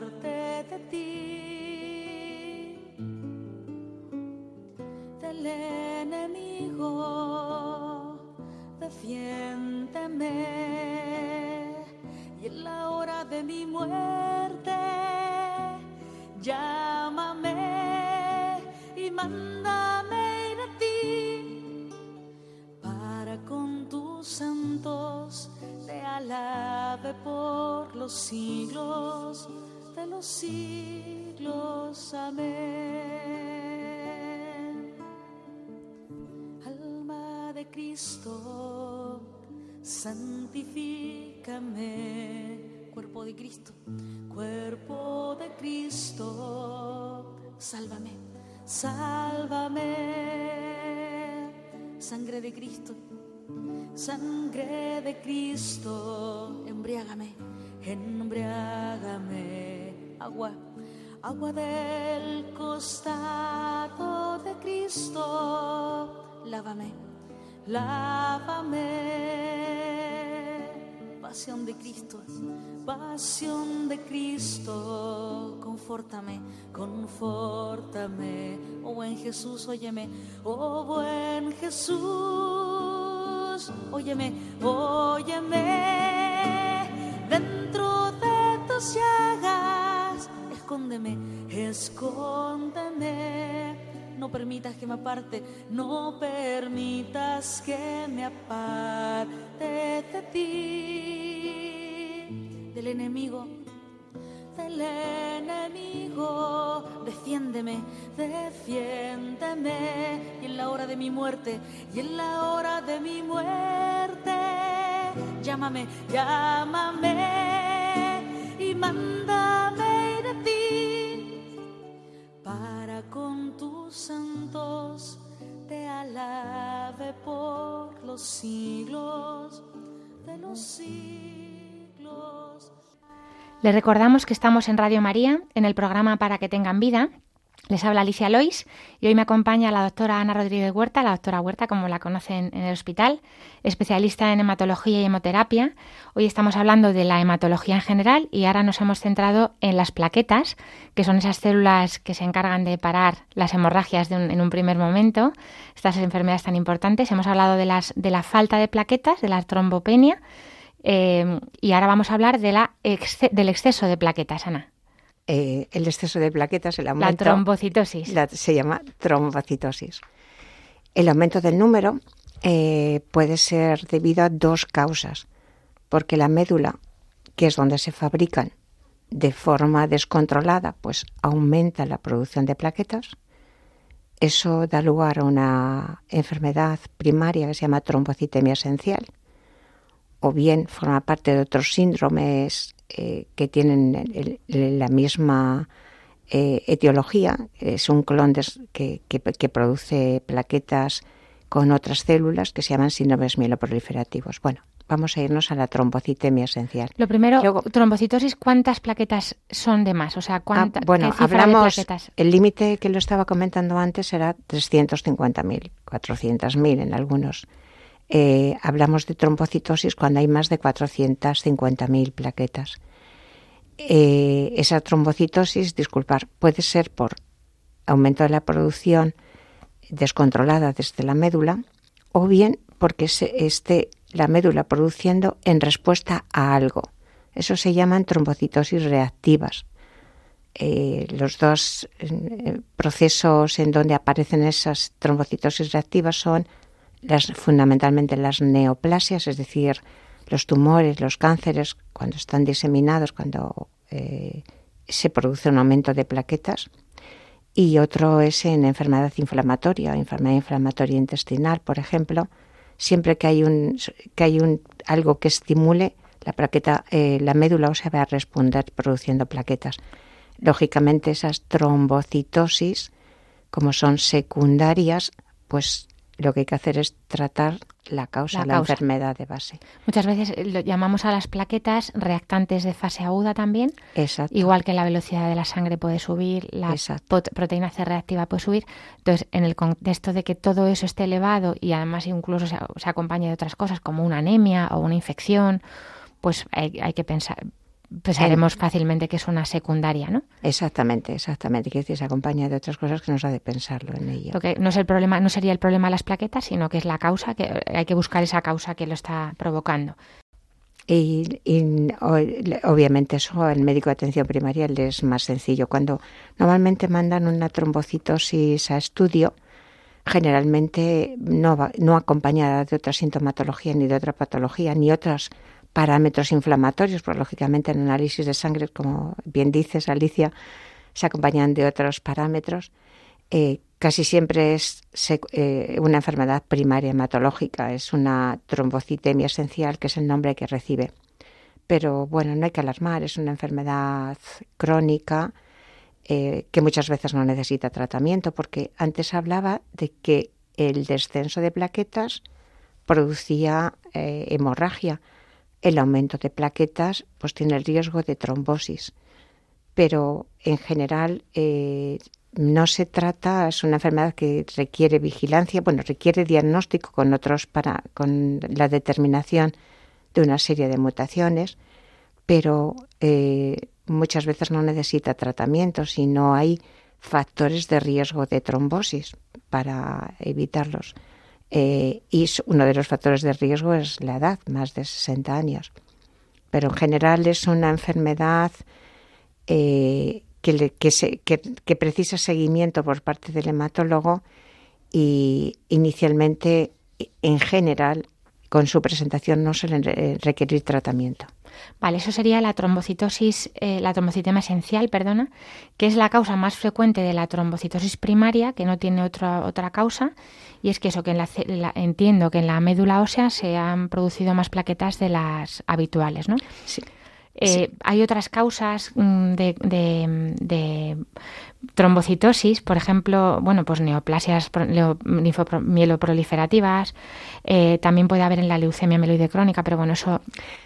los siglos de los siglos. Amén. Alma de Cristo santifícame, cuerpo de Cristo, cuerpo de Cristo, sálvame, sálvame, sangre de Cristo, sangre de Cristo, embriágame, embriágame, agua, agua del costado de Cristo, lávame lávame. Pasión de Cristo, pasión de Cristo, confórtame, confórtame. Oh buen Jesús, óyeme, oh buen Jesús, óyeme, óyeme. Escóndeme, escóndeme. No permitas que me aparte, no permitas que me aparte de ti, del enemigo, del enemigo, defiéndeme, defiéndeme, y en la hora de mi muerte, y en la hora de mi muerte, llámame, llámame, y mándame tus santos, te alabe por los siglos de los siglos. Les recordamos que estamos en Radio María, en el programa Para que tengan vida. Les habla Alicia Lois y hoy me acompaña la doctora Ana Rodríguez Huerta, la doctora Huerta, como la conocen en el hospital, especialista en hematología y hemoterapia. Hoy estamos hablando de la hematología en general y ahora nos hemos centrado en las plaquetas, que son esas células que se encargan de parar las hemorragias en un primer momento, estas enfermedades tan importantes. Hemos hablado de, las, de la falta de plaquetas, de la trombopenia, eh, y ahora vamos a hablar de la del exceso de plaquetas, Ana. Eh, el exceso de plaquetas, el aumento. La trombocitosis. se llama trombocitosis. El aumento del número eh, puede ser debido a dos causas, porque la médula, que es donde se fabrican de forma descontrolada, pues aumenta la producción de plaquetas. Eso da lugar a una enfermedad primaria que se llama trombocitemia esencial, o bien forma parte de otros síndromes eh, que tienen la misma eh, etiología. Es un clon que, que, produce plaquetas con otras células que se llaman síndromes mieloproliferativos. Bueno, vamos a irnos a la trombocitemia esencial. Lo primero, trombocitosis, ¿cuántas plaquetas son de más? O sea, ¿cuántas? Ah, bueno, hablamos, el límite que lo estaba comentando antes era 350.000, 400.000 en algunos eh, hablamos de trombocitosis cuando hay más de 450.000 plaquetas. Eh, esa trombocitosis, disculpar, puede ser por aumento de la producción descontrolada desde la médula o bien porque se esté la médula produciendo en respuesta a algo. Eso se llaman trombocitosis reactivas. Eh, los dos procesos en donde aparecen esas trombocitosis reactivas son las, fundamentalmente las neoplasias, es decir, los tumores, los cánceres, cuando están diseminados, cuando eh, se produce un aumento de plaquetas. Y otro es en enfermedad inflamatoria, enfermedad inflamatoria intestinal, por ejemplo. Siempre que hay un, que hay un algo que estimule la plaqueta, eh, la médula ósea va a responder produciendo plaquetas. Lógicamente esas trombocitosis, como son secundarias, pues lo que hay que hacer es tratar la causa, la, la enfermedad de base. Muchas veces lo llamamos a las plaquetas reactantes de fase aguda también. Exacto. Igual que la velocidad de la sangre puede subir, la proteína C reactiva puede subir. Entonces, en el contexto de que todo eso esté elevado y además incluso se, se acompañe de otras cosas como una anemia o una infección, pues hay, hay que pensar pensaremos fácilmente que es una secundaria, ¿no? Exactamente, exactamente. Que se acompaña de otras cosas que nos ha de pensarlo en ello. Porque no es el problema, no sería el problema las plaquetas, sino que es la causa, que hay que buscar esa causa que lo está provocando. Y, obviamente eso al médico de atención primaria le es más sencillo. Cuando normalmente mandan una trombocitosis a estudio, generalmente no, va, no acompañada de otra sintomatología ni de otra patología ni otras parámetros inflamatorios, pues lógicamente en análisis de sangre, como bien dices, Alicia, se acompañan de otros parámetros. Eh, casi siempre es eh, una enfermedad primaria hematológica, es una trombocitemia esencial, que es el nombre que recibe. Pero bueno, no hay que alarmar, es una enfermedad crónica eh, que muchas veces no necesita tratamiento, porque antes hablaba de que el descenso de plaquetas producía hemorragia el aumento de plaquetas pues tiene el riesgo de trombosis, pero en general eh, no se trata, es una enfermedad que requiere vigilancia, bueno, requiere diagnóstico con otros para con la determinación de una serie de mutaciones, pero eh, muchas veces no necesita tratamiento si no hay factores de riesgo de trombosis para evitarlos. Eh, y uno de los factores de riesgo es la edad, más de 60 años. Pero en general es una enfermedad eh, que, que, precisa seguimiento por parte del hematólogo y inicialmente, en general, con su presentación no suelen requerir tratamiento. Vale, eso sería la trombocitosis, eh, la trombocitema esencial, perdona, que es la causa más frecuente de la trombocitosis primaria, que no tiene otra, otra causa, y es que eso, que en la, entiendo que en la médula ósea se han producido más plaquetas de las habituales, ¿no? Sí. Eh, hay otras causas mm, de, trombocitosis, por ejemplo, bueno, pues neoplasias mieloproliferativas, eh, también puede haber en la leucemia mieloide crónica, pero bueno, eso...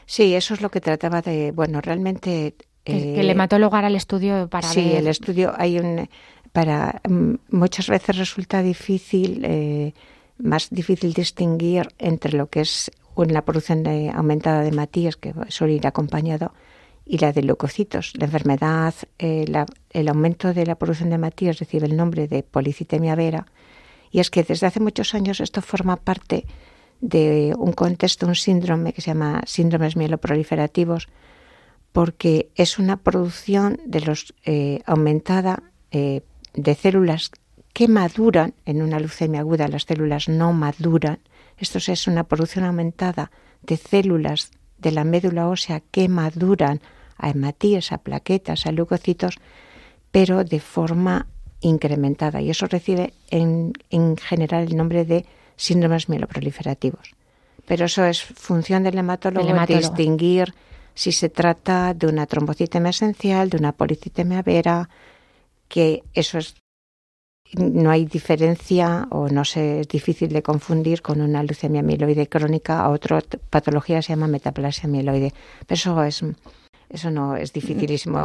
Sí, eso es lo que trataba de, bueno, realmente... que, el hematólogo hará el estudio para sí, el estudio hay un... para mm, Muchas veces resulta difícil, más difícil distinguir entre lo que es en la producción de, aumentada de matías, que suele ir acompañado, y la de leucocitos. La enfermedad, eh, el aumento de la producción de matías recibe el nombre de policitemia vera, y es que desde hace muchos años esto forma parte de un contexto, un síndrome que se llama síndromes mieloproliferativos, porque es una producción de los eh, aumentada eh, de células que maduran en una leucemia aguda, las células no maduran esto es una producción aumentada de células de la médula ósea que maduran a hematíes, a plaquetas, a leucocitos, pero de forma incrementada. Y eso recibe en, general el nombre de síndromes mieloproliferativos. Pero eso es función del hematólogo, distinguir si se trata de una trombocitemia esencial, de una policitemia vera, que eso es no hay diferencia o no sé, es difícil de confundir con una leucemia mieloide crónica a otra patología se llama metaplasia mieloide. Pero eso es eso no es dificilísimo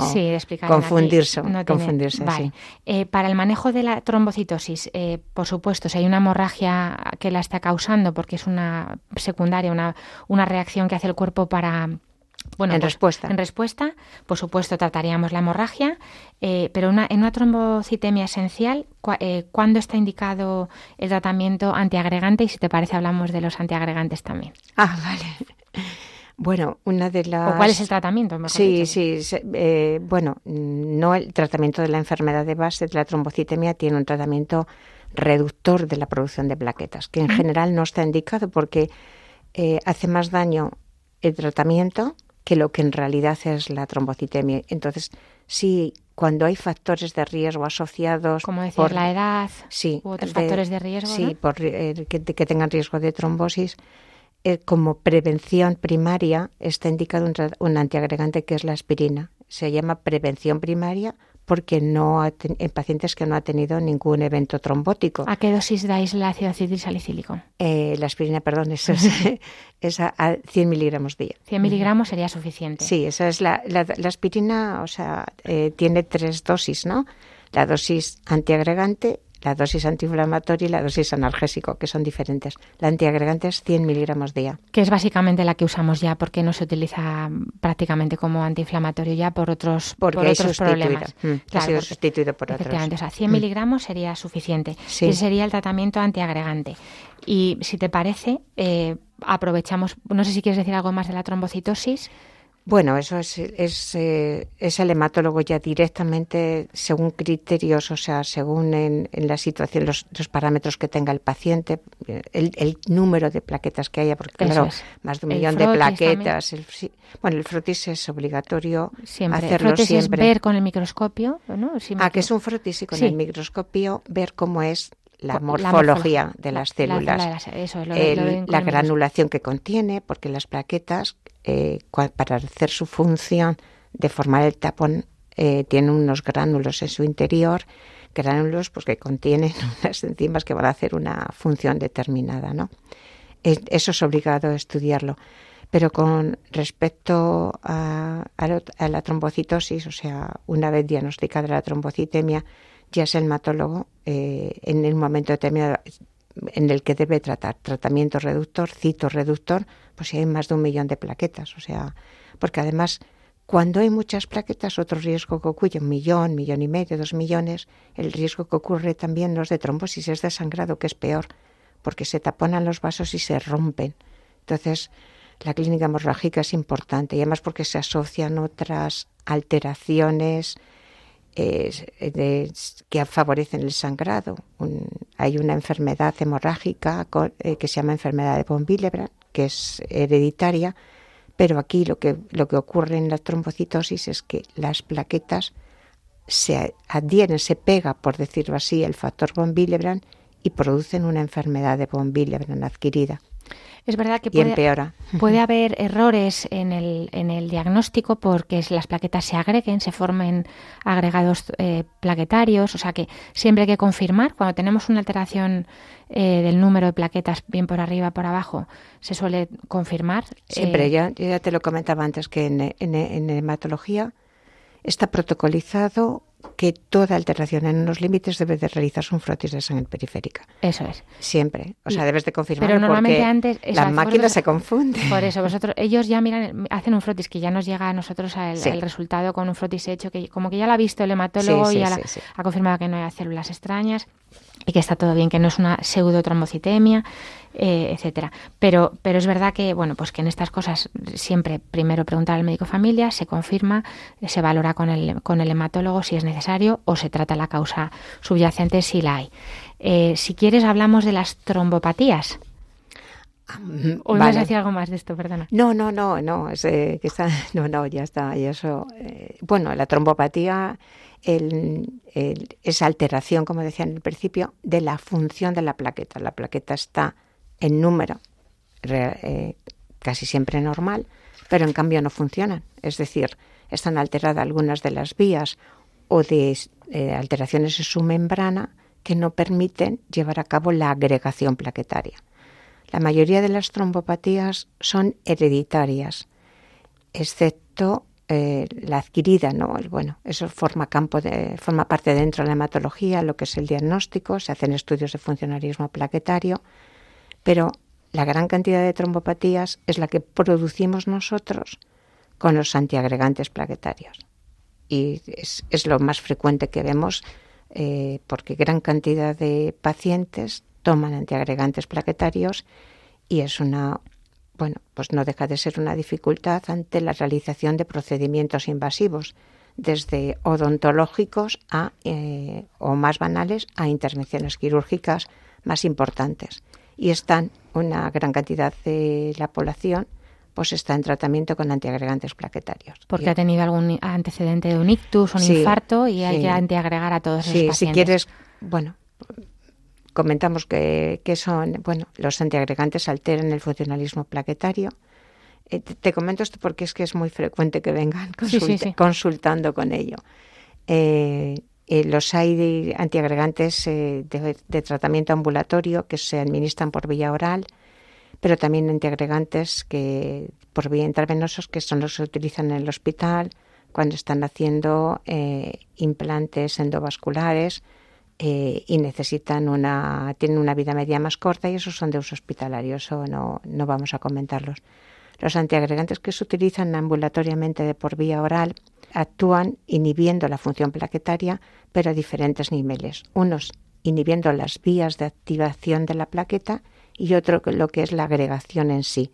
confundirse. confundirse eh, para el manejo de la trombocitosis, eh, por supuesto, si hay una hemorragia que la está causando, porque es una secundaria, una, una reacción que hace el cuerpo para bueno, en pues, respuesta. En respuesta, por supuesto, trataríamos la hemorragia, eh, pero una, en una trombocitemia esencial, eh, ¿cuándo está indicado el tratamiento antiagregante? Y si te parece, hablamos de los antiagregantes también. Ah, vale. Bueno, una de las. ¿O cuál es el tratamiento? sí, sí. Eh, bueno, no el tratamiento de la enfermedad de base de la trombocitemia tiene un tratamiento reductor de la producción de plaquetas, que en general no está indicado porque hace más daño el tratamiento que lo que en realidad es la trombocitemia. Entonces, sí, cuando hay factores de riesgo asociados... Como decir, por la edad sí, u otros factores de riesgo, Sí, por, eh, que, tengan riesgo de trombosis, eh, como prevención primaria está indicado un, un antiagregante que es la aspirina. Se llama prevención primaria porque no en pacientes que no ha tenido ningún evento trombótico. ¿A qué dosis dais el ácido salicílico? Eh, la aspirina, perdón, es, es a, 100 miligramos día. 100 miligramos sería suficiente. Sí, esa es la, la, aspirina, o sea, eh, tiene tres dosis, ¿no? La dosis antiagregante, la dosis antiinflamatoria y la dosis analgésico, que son diferentes. La antiagregante es 100 miligramos día. Que es básicamente la que usamos ya porque no se utiliza prácticamente como antiinflamatorio ya por otros, por otros problemas. Mm, ha sido sustituido por efectivamente, otros. o sea, 100 mm. miligramos sería suficiente. Ese sería el tratamiento antiagregante. Y si te parece, eh, aprovechamos, no sé si quieres decir algo más de la trombocitosis. Bueno, eso es, es, eh, es, el hematólogo ya directamente según criterios, o sea, según en, la situación, los, parámetros que tenga el paciente, el, número de plaquetas que haya, porque claro, más de un millón de plaquetas. bueno, el frotis es obligatorio siempre. hacerlo frotis siempre. Es ver con el microscopio, ¿no? ah, que es un frotis y con el microscopio ver cómo es la morfología de las células, la, granulación que contiene, porque las plaquetas, eh, para hacer su función de formar el tapón, eh, tienen unos gránulos en su interior, gránulos pues, que contienen unas enzimas que van a hacer una función determinada. ¿no? Eso es obligado a estudiarlo. Pero con respecto a, a la trombocitosis, o sea, una vez diagnosticada la trombocitemia, ya es el hematólogo eh, en el momento determinado en el que debe tratar tratamiento reductor, cito reductor, pues si hay más de un millón de plaquetas, o sea, porque además cuando hay muchas plaquetas, otro riesgo que ocurre, un millón, millón y medio, dos millones, el riesgo que ocurre también no es de trombosis, es de sangrado, que es peor, porque se taponan los vasos y se rompen. Entonces, la clínica hemorrágica es importante y además porque se asocian otras alteraciones que favorecen el sangrado. hay una enfermedad hemorrágica eh, que se llama enfermedad de von Willebrand, que es hereditaria, pero aquí lo que, lo que ocurre en la trombocitosis es que las plaquetas se adhieren, se pega, por decirlo así, el factor von Willebrand y producen una enfermedad de von Willebrand adquirida. Es verdad que empeora. puede haber errores en el, en el diagnóstico porque las plaquetas se agreguen, se formen agregados eh, plaquetarios, o sea que siempre hay que confirmar cuando tenemos una alteración eh, del número de plaquetas bien por arriba, por abajo, se suele confirmar. Siempre, ya, ya te lo comentaba antes que en, en, en hematología está protocolizado que toda alteración en unos límites debe de realizarse un frotis de sangre periférica. Eso es. Siempre. O sea, debes de confirmar Pero normalmente antes la máquina se confunde. Por eso, vosotros, ellos ya miran, hacen un frotis que ya nos llega a nosotros el, resultado con un frotis hecho, que como que ya lo ha visto el hematólogo y ya ha confirmado que no hay células extrañas y que está todo bien, que no es una pseudotrombocitemia, eh, etcétera. Pero, pero es verdad que, bueno, pues que en estas cosas siempre primero preguntar al médico familia, se confirma, se valora con el, con el hematólogo si es necesario o se trata la causa subyacente si la hay. Eh, si quieres hablamos de las trombopatías. ¿O vas a decir algo más de esto? Perdona. No, no, no, no, es, eh, que está, no, no, ya está. Y eso, eh, bueno, la trombopatía esa alteración, como decía en el principio, de la función de la plaqueta. La plaqueta está en número eh, casi siempre normal, pero en cambio no funcionan. Es decir, están alteradas algunas de las vías o de eh, alteraciones en su membrana que no permiten llevar a cabo la agregación plaquetaria. La mayoría de las trombopatías son hereditarias, excepto eh, la adquirida, ¿no? bueno, eso forma campo de, forma parte dentro de la hematología, lo que es el diagnóstico, se hacen estudios de funcionarismo plaquetario, pero la gran cantidad de trombopatías es la que producimos nosotros con los antiagregantes plaquetarios. Y es, lo más frecuente que vemos eh, porque gran cantidad de pacientes toman antiagregantes plaquetarios y es una bueno, pues no deja de ser una dificultad ante la realización de procedimientos invasivos, desde odontológicos a, eh, o más banales a intervenciones quirúrgicas más importantes. Y están una gran cantidad de la población pues está en tratamiento con antiagregantes plaquetarios. Porque ha tenido algún antecedente de un ictus, un infarto y hay que antiagregar a todos sí, pacientes. Si quieres, bueno, comentamos que, son, bueno, los antiagregantes alteran el funcionalismo plaquetario. Eh, te, comento esto porque es que es muy frecuente que vengan consultando con ello. Eh, eh, los hay antiagregantes de, de, tratamiento ambulatorio que se administran por vía oral, pero también antiagregantes que por vía intravenosos que son los que se utilizan en el hospital cuando están haciendo implantes endovasculares eh, y necesitan una, tienen una vida media más corta y esos son de uso hospitalario, eso no, no vamos a comentarlos. Los antiagregantes que se utilizan ambulatoriamente de por vía oral actúan inhibiendo la función plaquetaria, pero a diferentes niveles. Unos inhibiendo las vías de activación de la plaqueta y otro lo que es la agregación en sí.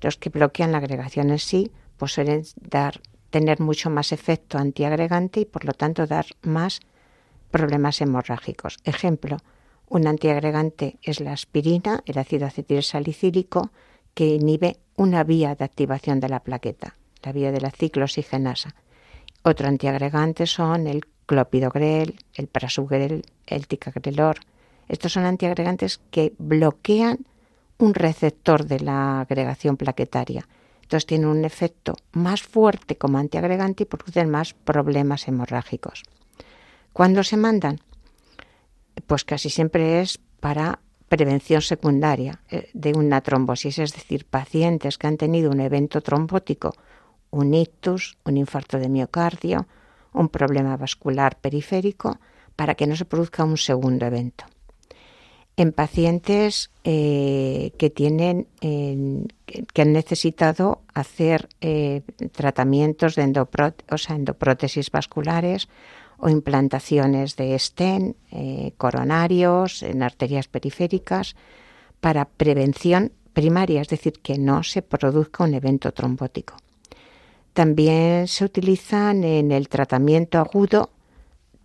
Los que bloquean la agregación en sí pues suelen dar, tener mucho más efecto antiagregante y por lo tanto dar más problemas hemorrágicos. Ejemplo, un antiagregante es la aspirina, el ácido acetilsalicílico, que inhibe una vía de activación de la plaqueta, la vía de la ciclooxigenasa. Otro antiagregante son el clopidogrel, el prasugrel, el ticagrelor. Estos son antiagregantes que bloquean un receptor de la agregación plaquetaria. Entonces tienen un efecto más fuerte como antiagregante y producen más problemas hemorrágicos. ¿Cuándo se mandan? Pues casi siempre es para prevención secundaria eh, de una trombosis, es decir, pacientes que han tenido un evento trombótico, un ictus, un infarto de miocardio, un problema vascular periférico, para que no se produzca un segundo evento. En pacientes eh, que tienen que han necesitado hacer eh, tratamientos de endoprótesis vasculares o implantaciones de stent eh, coronarios en arterias periféricas para prevención primaria, es decir, que no se produzca un evento trombótico. También se utilizan en el tratamiento agudo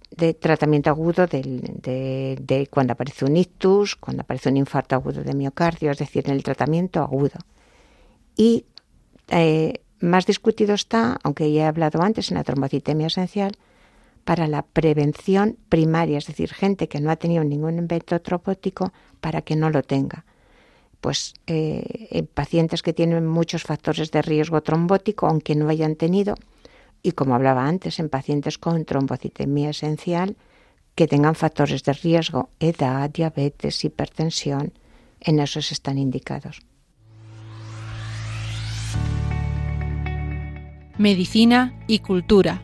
de tratamiento agudo de, cuando aparece un ictus, cuando aparece un infarto agudo de miocardio, es decir, en el tratamiento agudo. Y eh, más discutido está, aunque ya he hablado antes, en la trombocitemia esencial, para la prevención primaria, es decir, gente que no ha tenido ningún evento trombótico para que no lo tenga. pues eh, en pacientes que tienen muchos factores de riesgo trombótico, aunque no hayan tenido, y como hablaba antes, en pacientes con trombocitemia esencial que tengan factores de riesgo, edad, diabetes, hipertensión, en esos están indicados. Medicina y cultura.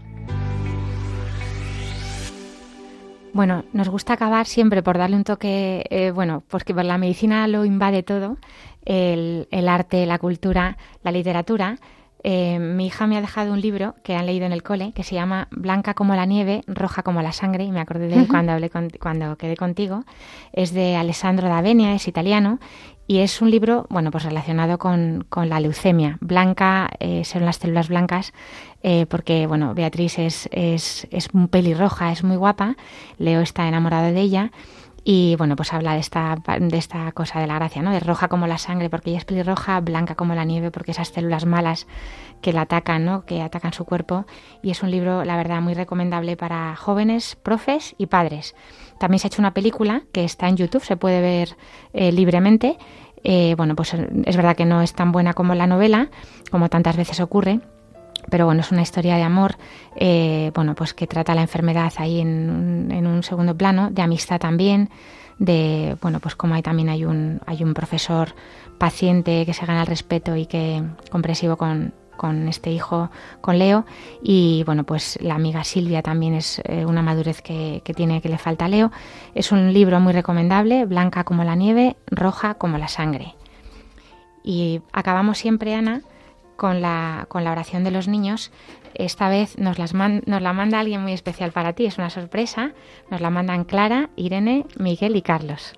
Bueno, nos gusta acabar siempre por darle un toque, eh, bueno, porque la medicina lo invade todo, el, el arte, la cultura, la literatura, eh, mi hija me ha dejado un libro que han leído en el cole que se llama Blanca como la nieve, roja como la sangre, y me acordé de él cuando, hablé cuando quedé contigo. Es de Alessandro D'Avenia, es italiano, y es un libro, bueno, pues relacionado con, la leucemia. Blanca eh, son las células blancas, eh, porque, bueno, Beatriz es, es, es pelirroja, es muy guapa, Leo está enamorado de ella, y bueno, pues habla de esta, de esta cosa de la gracia, ¿no? De roja como la sangre porque ella es pelirroja, blanca como la nieve porque esas células malas que la atacan, ¿no? Que atacan su cuerpo. Y es un libro, la verdad, muy recomendable para jóvenes, profes y padres. También se ha hecho una película que está en YouTube, se puede ver eh, libremente. Eh, bueno, pues es verdad que no es tan buena como la novela, como tantas veces ocurre, pero bueno, es una historia de amor, eh, bueno, pues que trata la enfermedad ahí en, en, un segundo plano, de amistad también, de, bueno, pues como hay también hay un, hay un profesor paciente que se gana el respeto y que comprensivo con, con este hijo, con Leo, y bueno, pues la amiga Silvia también es eh, una madurez que, que, tiene que le falta a Leo. Es un libro muy recomendable, blanca como la nieve, roja como la sangre. Y acabamos siempre, Ana, con la, con la oración de los niños. Esta vez nos, las nos la manda alguien muy especial para ti, es una sorpresa. Nos la mandan Clara, Irene, Miguel y Carlos.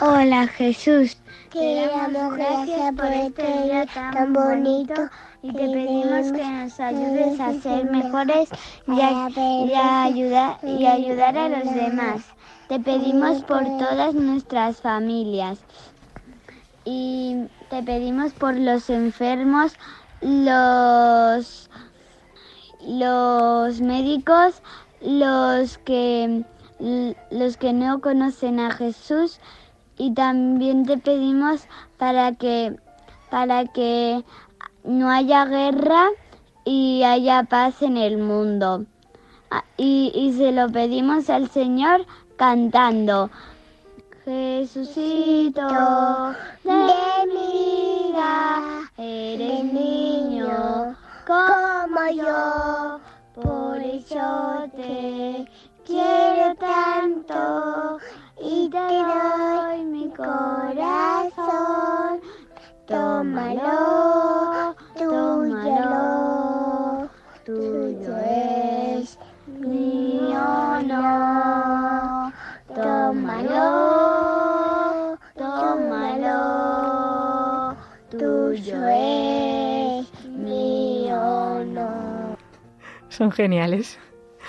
Hola Jesús, te damos gracias por este día tan bonito y te pedimos que nos ayudes a ser mejores y a, ayudar, y ayudar a los demás. Te pedimos por todas nuestras familias. Y te pedimos por los enfermos, los, los médicos, los que, los que no conocen a Jesús. Y también te pedimos para que, para que no haya guerra y haya paz en el mundo. Ah, y, y se lo pedimos al Señor cantando. Jesucito de eres niño como yo, por eso te quiero tanto y te doy mi corazón. Tómalo, tómalo, tuyo es mío no. Tómalo, tómalo, tuyo es mío no. Son geniales.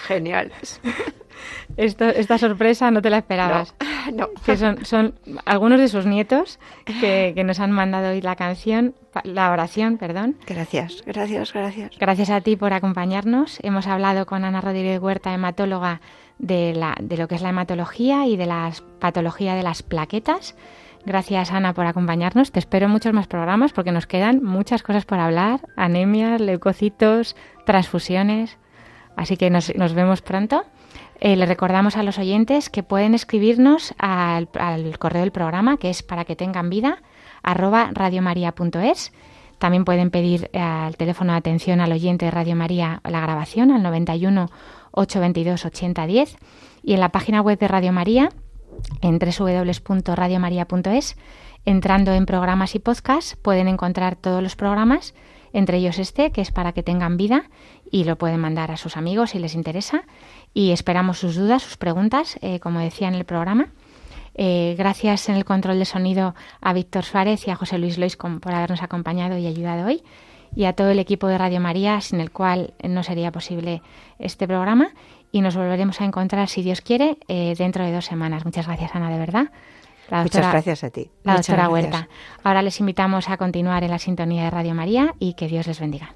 Geniales. esta sorpresa no te la esperabas. No. Que son, son algunos de sus nietos que, que, nos han mandado hoy la canción, la oración, perdón. Gracias, gracias, gracias. Gracias a ti por acompañarnos. Hemos hablado con Ana Rodríguez Huerta, hematóloga de, la, de lo que es la hematología y de la patología de las plaquetas. Gracias, Ana, por acompañarnos. Te espero en muchos más programas porque nos quedan muchas cosas por hablar: anemias, leucocitos, transfusiones. Así que nos, nos vemos pronto. Eh, le recordamos a los oyentes que pueden escribirnos al, correo del programa, que es para que tengan vida, arroba radiomaria.es. También pueden pedir eh, al teléfono de atención al oyente de Radio María la grabación al 91 822 8010 y en la página web de Radio María en www.radiomaria.es entrando en programas y podcasts pueden encontrar todos los programas entre ellos este que es para que tengan vida y lo pueden mandar a sus amigos si les interesa y esperamos sus dudas, sus preguntas, eh, como decía en el programa. Eh, gracias en el control de sonido a Víctor Suárez y a José Luis Lois por habernos acompañado y ayudado hoy y a todo el equipo de Radio María, sin el cual no sería posible este programa. Y nos volveremos a encontrar, si Dios quiere, eh, dentro de dos semanas. Muchas gracias, Ana, de verdad. Muchas gracias a ti. La doctora Huerta. Ahora les invitamos a continuar en la sintonía de Radio María y que Dios les bendiga.